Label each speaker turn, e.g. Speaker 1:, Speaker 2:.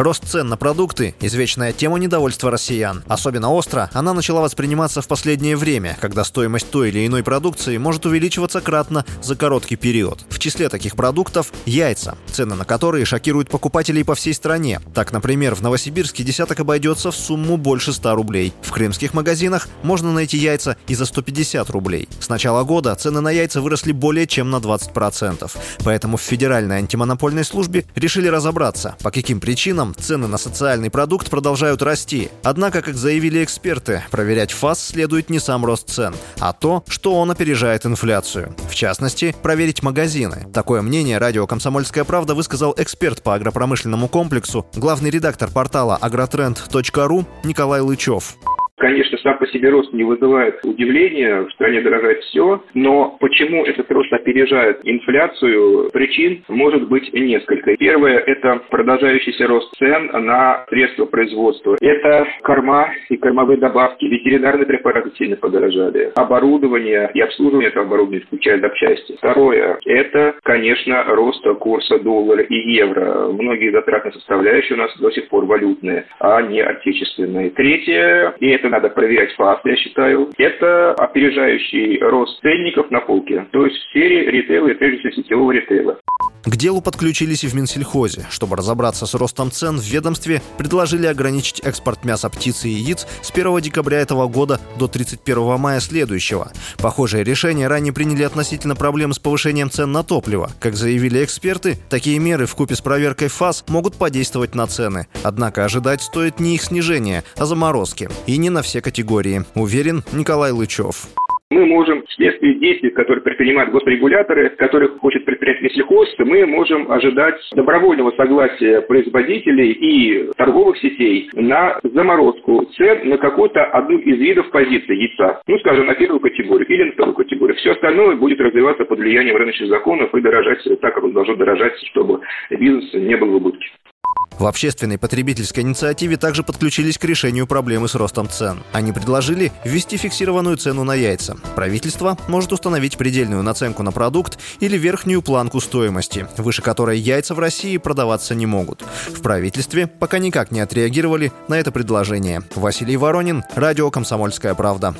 Speaker 1: Рост цен на продукты – извечная тема недовольства россиян. Особенно остро она начала восприниматься в последнее время, когда стоимость той или иной продукции может увеличиваться кратно за короткий период. В числе таких продуктов – яйца, цены на которые шокируют покупателей по всей стране. Так, например, в Новосибирске десяток обойдется в сумму больше 100 рублей. В крымских магазинах можно найти яйца и за 150 рублей. С начала года цены на яйца выросли более чем на 20%. Поэтому в Федеральной антимонопольной службе решили разобраться, по каким причинам цены на социальный продукт продолжают расти. Однако, как заявили эксперты, проверять ФАС следует не сам рост цен, а то, что он опережает инфляцию. В частности, проверить магазины. Такое мнение радио «Комсомольская правда» высказал эксперт по агропромышленному комплексу, главный редактор портала agrotrend.ru Николай Лычев.
Speaker 2: Конечно, сам по себе рост не вызывает удивления, в стране дорожает все, но почему этот рост опережает инфляцию, причин может быть несколько. Первое – это продолжающийся рост цен на средства производства. Это корма и кормовые добавки, ветеринарные препараты сильно подорожали, оборудование и обслуживание этого оборудования, включая запчасти. Второе – это, конечно, рост курса доллара и евро. Многие затратные составляющие у нас до сих пор валютные, а не отечественные. Третье, и это надо проверять факт, я считаю, это опережающий рост ценников на полке, то есть в сфере ритейла и прежде всего сетевого ритейла.
Speaker 1: К делу подключились и в Минсельхозе. Чтобы разобраться с ростом цен, в ведомстве предложили ограничить экспорт мяса, птицы и яиц с 1 декабря этого года до 31 мая следующего. Похожее решение ранее приняли относительно проблем с повышением цен на топливо. Как заявили эксперты, такие меры в купе с проверкой ФАС могут подействовать на цены. Однако ожидать стоит не их снижения, а заморозки. И не на все категории, уверен Николай Лычев
Speaker 2: мы можем вследствие действий, которые предпринимают госрегуляторы, которых хочет предпринять Мессельхоз, мы можем ожидать добровольного согласия производителей и торговых сетей на заморозку цен на какую-то одну из видов позиции яйца. Ну, скажем, на первую категорию или на вторую категорию. Все остальное будет развиваться под влиянием рыночных законов и дорожать так, как он должен дорожать, чтобы бизнес не был в убытке.
Speaker 1: В общественной потребительской инициативе также подключились к решению проблемы с ростом цен. Они предложили ввести фиксированную цену на яйца. Правительство может установить предельную наценку на продукт или верхнюю планку стоимости, выше которой яйца в России продаваться не могут. В правительстве пока никак не отреагировали на это предложение. Василий Воронин, Радио «Комсомольская правда».